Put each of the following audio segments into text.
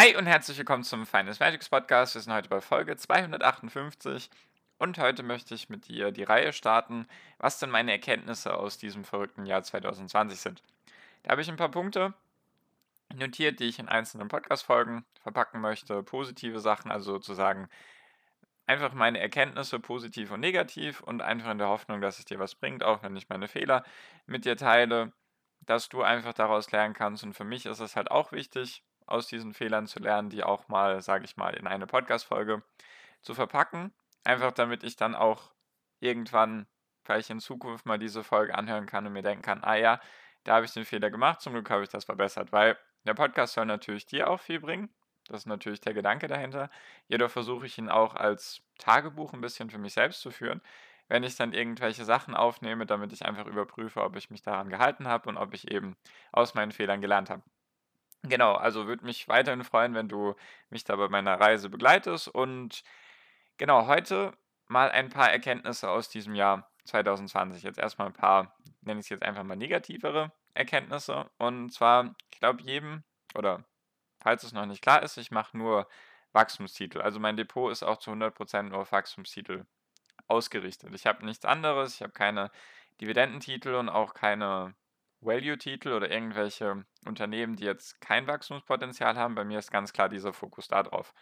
Hi und herzlich willkommen zum Finance Magics Podcast. Wir sind heute bei Folge 258 und heute möchte ich mit dir die Reihe starten, was denn meine Erkenntnisse aus diesem verrückten Jahr 2020 sind. Da habe ich ein paar Punkte notiert, die ich in einzelnen Podcast-Folgen verpacken möchte. Positive Sachen, also sozusagen einfach meine Erkenntnisse, positiv und negativ und einfach in der Hoffnung, dass es dir was bringt, auch wenn ich meine Fehler mit dir teile, dass du einfach daraus lernen kannst. Und für mich ist es halt auch wichtig, aus diesen Fehlern zu lernen, die auch mal, sage ich mal, in eine Podcast-Folge zu verpacken. Einfach damit ich dann auch irgendwann vielleicht in Zukunft mal diese Folge anhören kann und mir denken kann, ah ja, da habe ich den Fehler gemacht, zum Glück habe ich das verbessert, weil der Podcast soll natürlich dir auch viel bringen. Das ist natürlich der Gedanke dahinter. Jedoch versuche ich ihn auch als Tagebuch ein bisschen für mich selbst zu führen, wenn ich dann irgendwelche Sachen aufnehme, damit ich einfach überprüfe, ob ich mich daran gehalten habe und ob ich eben aus meinen Fehlern gelernt habe. Genau, also würde mich weiterhin freuen, wenn du mich da bei meiner Reise begleitest. Und genau, heute mal ein paar Erkenntnisse aus diesem Jahr 2020. Jetzt erstmal ein paar, nenne ich es jetzt einfach mal negativere Erkenntnisse. Und zwar, ich glaube, jedem, oder falls es noch nicht klar ist, ich mache nur Wachstumstitel. Also mein Depot ist auch zu 100% nur auf Wachstumstitel ausgerichtet. Ich habe nichts anderes, ich habe keine Dividendentitel und auch keine Value-Titel oder irgendwelche Unternehmen, die jetzt kein Wachstumspotenzial haben. Bei mir ist ganz klar dieser Fokus da drauf.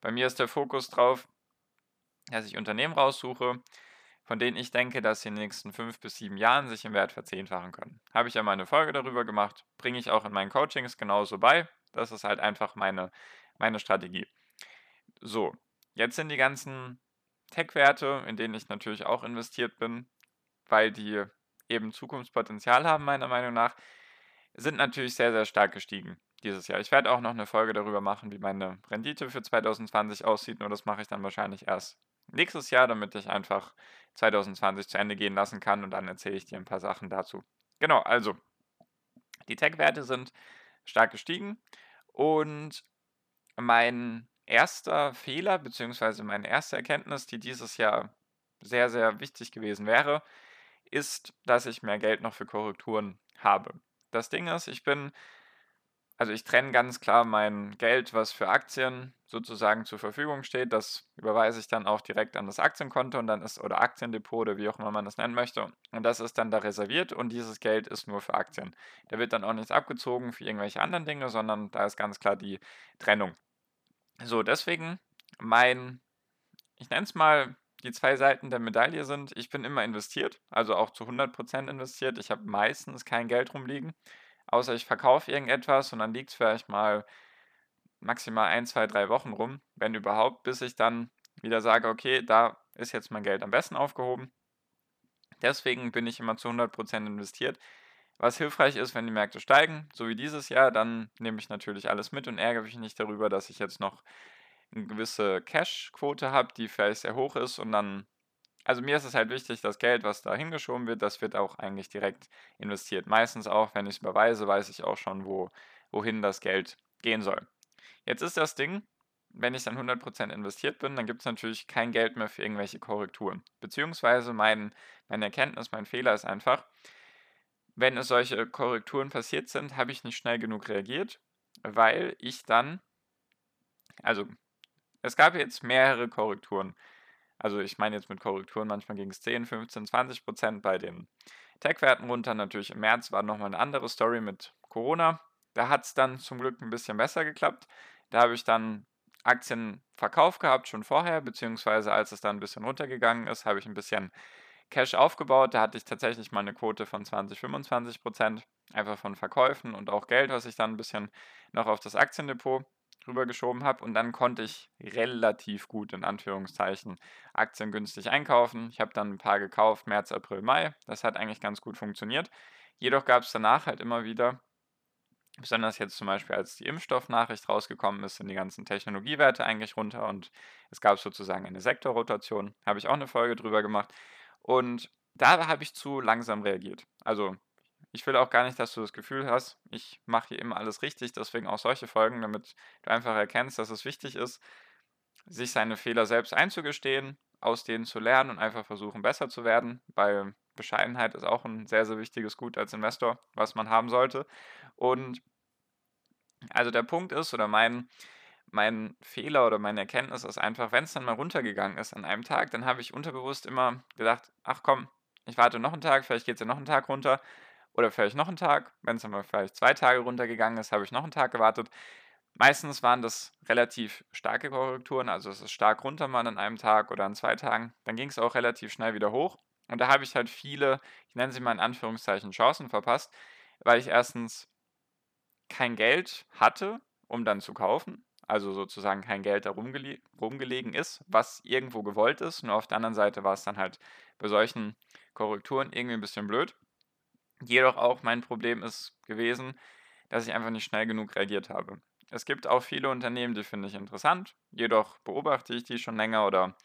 Bei mir ist der Fokus drauf, dass ich Unternehmen raussuche, von denen ich denke, dass sie in den nächsten fünf bis sieben Jahren sich im Wert verzehnfachen können. Habe ich ja mal eine Folge darüber gemacht, bringe ich auch in meinen Coachings genauso bei. Das ist halt einfach meine, meine Strategie. So, jetzt sind die ganzen Tech-Werte, in denen ich natürlich auch investiert bin, weil die eben Zukunftspotenzial haben, meiner Meinung nach, sind natürlich sehr, sehr stark gestiegen dieses Jahr. Ich werde auch noch eine Folge darüber machen, wie meine Rendite für 2020 aussieht, nur das mache ich dann wahrscheinlich erst nächstes Jahr, damit ich einfach 2020 zu Ende gehen lassen kann und dann erzähle ich dir ein paar Sachen dazu. Genau, also die Tech-Werte sind stark gestiegen und mein erster Fehler bzw. meine erste Erkenntnis, die dieses Jahr sehr, sehr wichtig gewesen wäre, ist, dass ich mehr Geld noch für Korrekturen habe. Das Ding ist, ich bin, also ich trenne ganz klar mein Geld, was für Aktien sozusagen zur Verfügung steht. Das überweise ich dann auch direkt an das Aktienkonto und dann ist, oder Aktiendepot oder wie auch immer man das nennen möchte. Und das ist dann da reserviert und dieses Geld ist nur für Aktien. Da wird dann auch nichts abgezogen für irgendwelche anderen Dinge, sondern da ist ganz klar die Trennung. So, deswegen mein, ich nenne es mal die zwei Seiten der Medaille sind, ich bin immer investiert, also auch zu 100% investiert. Ich habe meistens kein Geld rumliegen, außer ich verkaufe irgendetwas und dann liegt es vielleicht mal maximal ein, zwei, drei Wochen rum, wenn überhaupt, bis ich dann wieder sage, okay, da ist jetzt mein Geld am besten aufgehoben. Deswegen bin ich immer zu 100% investiert. Was hilfreich ist, wenn die Märkte steigen, so wie dieses Jahr, dann nehme ich natürlich alles mit und ärgere mich nicht darüber, dass ich jetzt noch eine gewisse Cash-Quote habe, die vielleicht sehr hoch ist und dann, also mir ist es halt wichtig, das Geld, was da hingeschoben wird, das wird auch eigentlich direkt investiert. Meistens auch, wenn ich es überweise, weiß ich auch schon, wo, wohin das Geld gehen soll. Jetzt ist das Ding, wenn ich dann 100% investiert bin, dann gibt es natürlich kein Geld mehr für irgendwelche Korrekturen. Beziehungsweise mein, meine Erkenntnis, mein Fehler ist einfach, wenn es solche Korrekturen passiert sind, habe ich nicht schnell genug reagiert, weil ich dann, also es gab jetzt mehrere Korrekturen. Also ich meine jetzt mit Korrekturen, manchmal ging es 10, 15, 20 Prozent bei den Tech-Werten runter. Natürlich im März war nochmal eine andere Story mit Corona. Da hat es dann zum Glück ein bisschen besser geklappt. Da habe ich dann Aktien verkauft gehabt schon vorher, beziehungsweise als es dann ein bisschen runtergegangen ist, habe ich ein bisschen Cash aufgebaut. Da hatte ich tatsächlich mal eine Quote von 20, 25 Prozent, einfach von Verkäufen und auch Geld, was ich dann ein bisschen noch auf das Aktiendepot rübergeschoben habe und dann konnte ich relativ gut in Anführungszeichen Aktien günstig einkaufen. Ich habe dann ein paar gekauft, März, April, Mai. Das hat eigentlich ganz gut funktioniert. Jedoch gab es danach halt immer wieder Besonders jetzt zum Beispiel, als die Impfstoffnachricht rausgekommen ist, sind die ganzen Technologiewerte eigentlich runter und es gab sozusagen eine Sektorrotation. Habe ich auch eine Folge drüber gemacht. Und da habe ich zu langsam reagiert. Also ich will auch gar nicht, dass du das Gefühl hast, ich mache hier immer alles richtig, deswegen auch solche Folgen, damit du einfach erkennst, dass es wichtig ist, sich seine Fehler selbst einzugestehen, aus denen zu lernen und einfach versuchen, besser zu werden, weil Bescheidenheit ist auch ein sehr, sehr wichtiges Gut als Investor, was man haben sollte. Und also der Punkt ist, oder mein, mein Fehler oder meine Erkenntnis ist einfach, wenn es dann mal runtergegangen ist an einem Tag, dann habe ich unterbewusst immer gedacht, ach komm, ich warte noch einen Tag, vielleicht geht es ja noch einen Tag runter oder vielleicht noch einen Tag. Wenn es dann mal vielleicht zwei Tage runtergegangen ist, habe ich noch einen Tag gewartet. Meistens waren das relativ starke Korrekturen, also es ist stark runter mal an einem Tag oder an zwei Tagen. Dann ging es auch relativ schnell wieder hoch. Und da habe ich halt viele, ich nenne sie mal in Anführungszeichen, Chancen verpasst, weil ich erstens kein Geld hatte, um dann zu kaufen. Also sozusagen kein Geld da rumgele rumgelegen ist, was irgendwo gewollt ist. Nur auf der anderen Seite war es dann halt bei solchen Korrekturen irgendwie ein bisschen blöd. Jedoch auch mein Problem ist gewesen, dass ich einfach nicht schnell genug reagiert habe. Es gibt auch viele Unternehmen, die finde ich interessant, jedoch beobachte ich die schon länger oder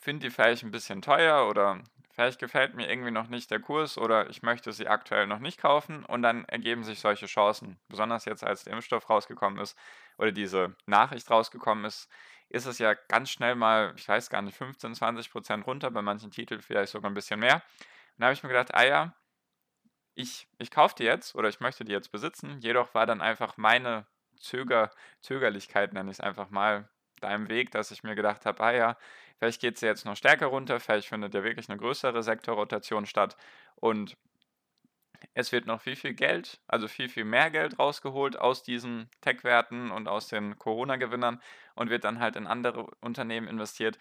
finde die vielleicht ein bisschen teuer oder vielleicht gefällt mir irgendwie noch nicht der Kurs oder ich möchte sie aktuell noch nicht kaufen und dann ergeben sich solche Chancen. Besonders jetzt, als der Impfstoff rausgekommen ist oder diese Nachricht rausgekommen ist, ist es ja ganz schnell mal, ich weiß gar nicht, 15, 20 Prozent runter, bei manchen Titeln vielleicht sogar ein bisschen mehr. Und da habe ich mir gedacht, ah ja, ich, ich kaufe die jetzt oder ich möchte die jetzt besitzen. Jedoch war dann einfach meine Zöger, Zögerlichkeit, nenne ich es einfach mal, da im Weg, dass ich mir gedacht habe, ah ja, vielleicht geht es jetzt noch stärker runter, vielleicht findet ja wirklich eine größere Sektorrotation statt und es wird noch viel, viel Geld, also viel, viel mehr Geld rausgeholt aus diesen Tech-Werten und aus den Corona-Gewinnern und wird dann halt in andere Unternehmen investiert.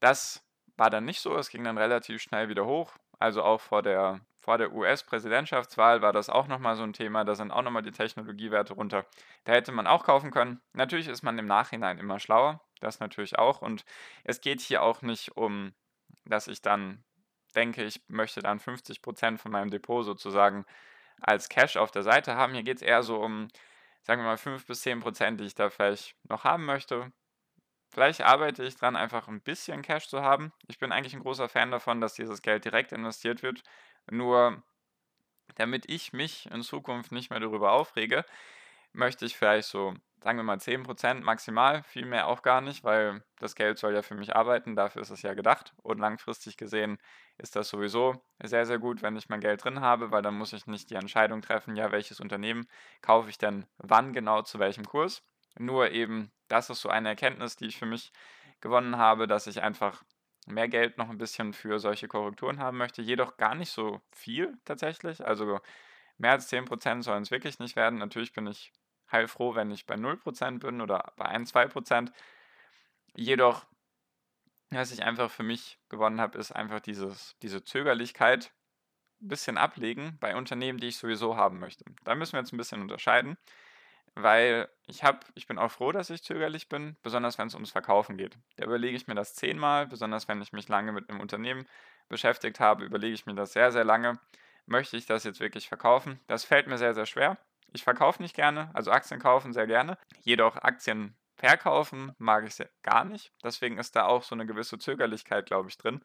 Das war dann nicht so, es ging dann relativ schnell wieder hoch. Also auch vor der, vor der US-Präsidentschaftswahl war das auch nochmal so ein Thema. Da sind auch nochmal die Technologiewerte runter. Da hätte man auch kaufen können. Natürlich ist man im Nachhinein immer schlauer. Das natürlich auch. Und es geht hier auch nicht um, dass ich dann denke, ich möchte dann 50% von meinem Depot sozusagen als Cash auf der Seite haben. Hier geht es eher so um, sagen wir mal, 5 bis 10%, die ich da vielleicht noch haben möchte. Vielleicht arbeite ich dran, einfach ein bisschen Cash zu haben. Ich bin eigentlich ein großer Fan davon, dass dieses Geld direkt investiert wird. Nur damit ich mich in Zukunft nicht mehr darüber aufrege, möchte ich vielleicht so, sagen wir mal 10% maximal, viel mehr auch gar nicht, weil das Geld soll ja für mich arbeiten, dafür ist es ja gedacht. Und langfristig gesehen ist das sowieso sehr, sehr gut, wenn ich mein Geld drin habe, weil dann muss ich nicht die Entscheidung treffen, ja, welches Unternehmen kaufe ich denn wann genau zu welchem Kurs. Nur eben, das ist so eine Erkenntnis, die ich für mich gewonnen habe, dass ich einfach mehr Geld noch ein bisschen für solche Korrekturen haben möchte, jedoch gar nicht so viel tatsächlich. Also mehr als 10% sollen es wirklich nicht werden. Natürlich bin ich heilfroh, wenn ich bei 0% bin oder bei 1, 2%. Jedoch, was ich einfach für mich gewonnen habe, ist einfach dieses, diese Zögerlichkeit ein bisschen ablegen bei Unternehmen, die ich sowieso haben möchte. Da müssen wir jetzt ein bisschen unterscheiden weil ich habe ich bin auch froh, dass ich zögerlich bin, besonders wenn es ums Verkaufen geht. Da überlege ich mir das zehnmal, besonders wenn ich mich lange mit einem Unternehmen beschäftigt habe, überlege ich mir das sehr, sehr lange. Möchte ich das jetzt wirklich verkaufen? Das fällt mir sehr, sehr schwer. Ich verkaufe nicht gerne, also Aktien kaufen sehr gerne. Jedoch Aktien verkaufen mag ich gar nicht. Deswegen ist da auch so eine gewisse Zögerlichkeit, glaube ich, drin,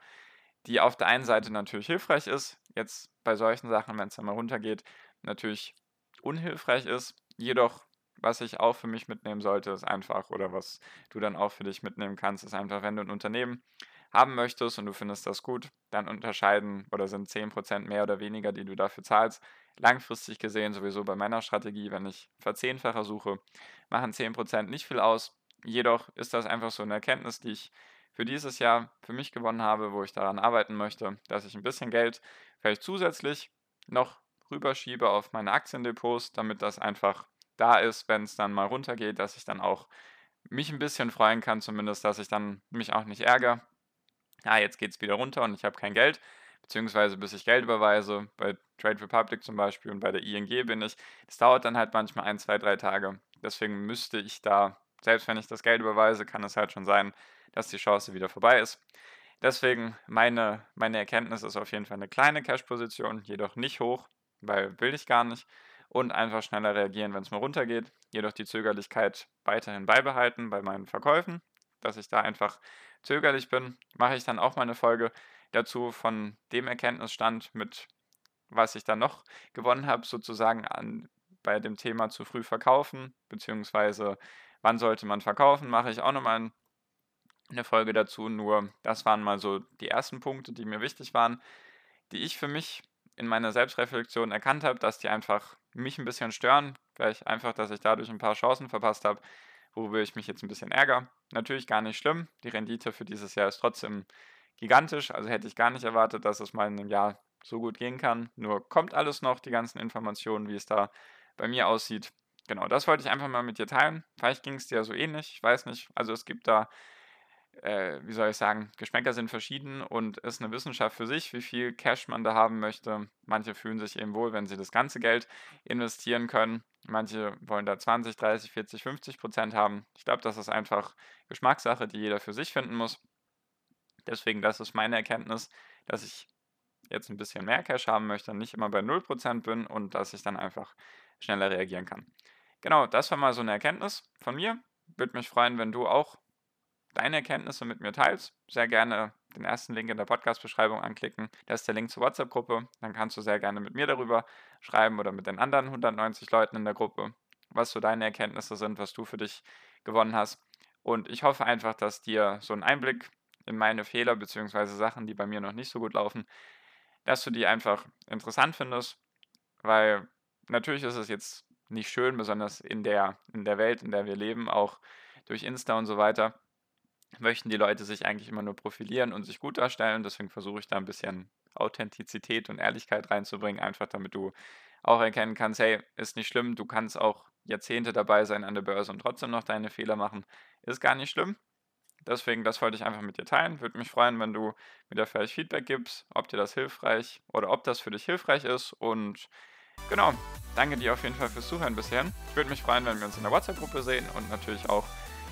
die auf der einen Seite natürlich hilfreich ist, jetzt bei solchen Sachen, wenn es dann mal runtergeht, natürlich unhilfreich ist. Jedoch was ich auch für mich mitnehmen sollte, ist einfach, oder was du dann auch für dich mitnehmen kannst, ist einfach, wenn du ein Unternehmen haben möchtest und du findest das gut, dann unterscheiden oder sind 10% mehr oder weniger, die du dafür zahlst. Langfristig gesehen, sowieso bei meiner Strategie, wenn ich verzehnfacher suche, machen 10% nicht viel aus. Jedoch ist das einfach so eine Erkenntnis, die ich für dieses Jahr für mich gewonnen habe, wo ich daran arbeiten möchte, dass ich ein bisschen Geld vielleicht zusätzlich noch rüberschiebe auf meine Aktiendepots, damit das einfach da ist, wenn es dann mal runtergeht, dass ich dann auch mich ein bisschen freuen kann, zumindest, dass ich dann mich auch nicht ärgere. Ja, jetzt geht es wieder runter und ich habe kein Geld, beziehungsweise bis ich Geld überweise, bei Trade Republic zum Beispiel und bei der ING bin ich. Das dauert dann halt manchmal ein, zwei, drei Tage. Deswegen müsste ich da, selbst wenn ich das Geld überweise, kann es halt schon sein, dass die Chance wieder vorbei ist. Deswegen meine, meine Erkenntnis ist auf jeden Fall eine kleine Cash-Position, jedoch nicht hoch, weil will ich gar nicht. Und einfach schneller reagieren, wenn es mal runtergeht. Jedoch die Zögerlichkeit weiterhin beibehalten bei meinen Verkäufen, dass ich da einfach zögerlich bin. Mache ich dann auch mal eine Folge dazu von dem Erkenntnisstand mit was ich dann noch gewonnen habe, sozusagen an, bei dem Thema zu früh verkaufen, beziehungsweise wann sollte man verkaufen, mache ich auch nochmal eine Folge dazu. Nur das waren mal so die ersten Punkte, die mir wichtig waren, die ich für mich in meiner Selbstreflexion erkannt habe, dass die einfach mich ein bisschen stören. Vielleicht einfach, dass ich dadurch ein paar Chancen verpasst habe, worüber ich mich jetzt ein bisschen ärgere. Natürlich gar nicht schlimm. Die Rendite für dieses Jahr ist trotzdem gigantisch. Also hätte ich gar nicht erwartet, dass es mal in einem Jahr so gut gehen kann. Nur kommt alles noch, die ganzen Informationen, wie es da bei mir aussieht. Genau, das wollte ich einfach mal mit dir teilen. Vielleicht ging es dir so ähnlich, ich weiß nicht. Also es gibt da, äh, wie soll ich sagen, Geschmäcker sind verschieden und ist eine Wissenschaft für sich, wie viel Cash man da haben möchte. Manche fühlen sich eben wohl, wenn sie das ganze Geld investieren können. Manche wollen da 20, 30, 40, 50 Prozent haben. Ich glaube, das ist einfach Geschmackssache, die jeder für sich finden muss. Deswegen, das ist meine Erkenntnis, dass ich jetzt ein bisschen mehr Cash haben möchte, nicht immer bei 0% bin und dass ich dann einfach schneller reagieren kann. Genau, das war mal so eine Erkenntnis von mir. Würde mich freuen, wenn du auch deine Erkenntnisse mit mir teilst. Sehr gerne den ersten Link in der Podcast-Beschreibung anklicken. Da ist der Link zur WhatsApp-Gruppe. Dann kannst du sehr gerne mit mir darüber schreiben oder mit den anderen 190 Leuten in der Gruppe, was so deine Erkenntnisse sind, was du für dich gewonnen hast. Und ich hoffe einfach, dass dir so ein Einblick in meine Fehler bzw. Sachen, die bei mir noch nicht so gut laufen, dass du die einfach interessant findest, weil natürlich ist es jetzt nicht schön, besonders in der, in der Welt, in der wir leben, auch durch Insta und so weiter, möchten die Leute sich eigentlich immer nur profilieren und sich gut darstellen. Deswegen versuche ich da ein bisschen Authentizität und Ehrlichkeit reinzubringen, einfach damit du auch erkennen kannst, hey, ist nicht schlimm, du kannst auch Jahrzehnte dabei sein an der Börse und trotzdem noch deine Fehler machen. Ist gar nicht schlimm. Deswegen, das wollte ich einfach mit dir teilen. Würde mich freuen, wenn du mir da vielleicht Feedback gibst, ob dir das hilfreich oder ob das für dich hilfreich ist. Und genau, danke dir auf jeden Fall fürs Zuhören bisher. Ich würde mich freuen, wenn wir uns in der WhatsApp-Gruppe sehen und natürlich auch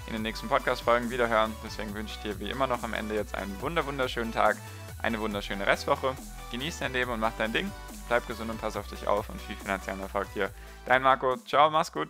in den nächsten Podcast-Folgen wiederhören. Deswegen wünsche ich dir wie immer noch am Ende jetzt einen wunder wunderschönen Tag, eine wunderschöne Restwoche. Genieß dein Leben und mach dein Ding. Bleib gesund und pass auf dich auf und viel finanziellen Erfolg dir. Dein Marco. Ciao, mach's gut.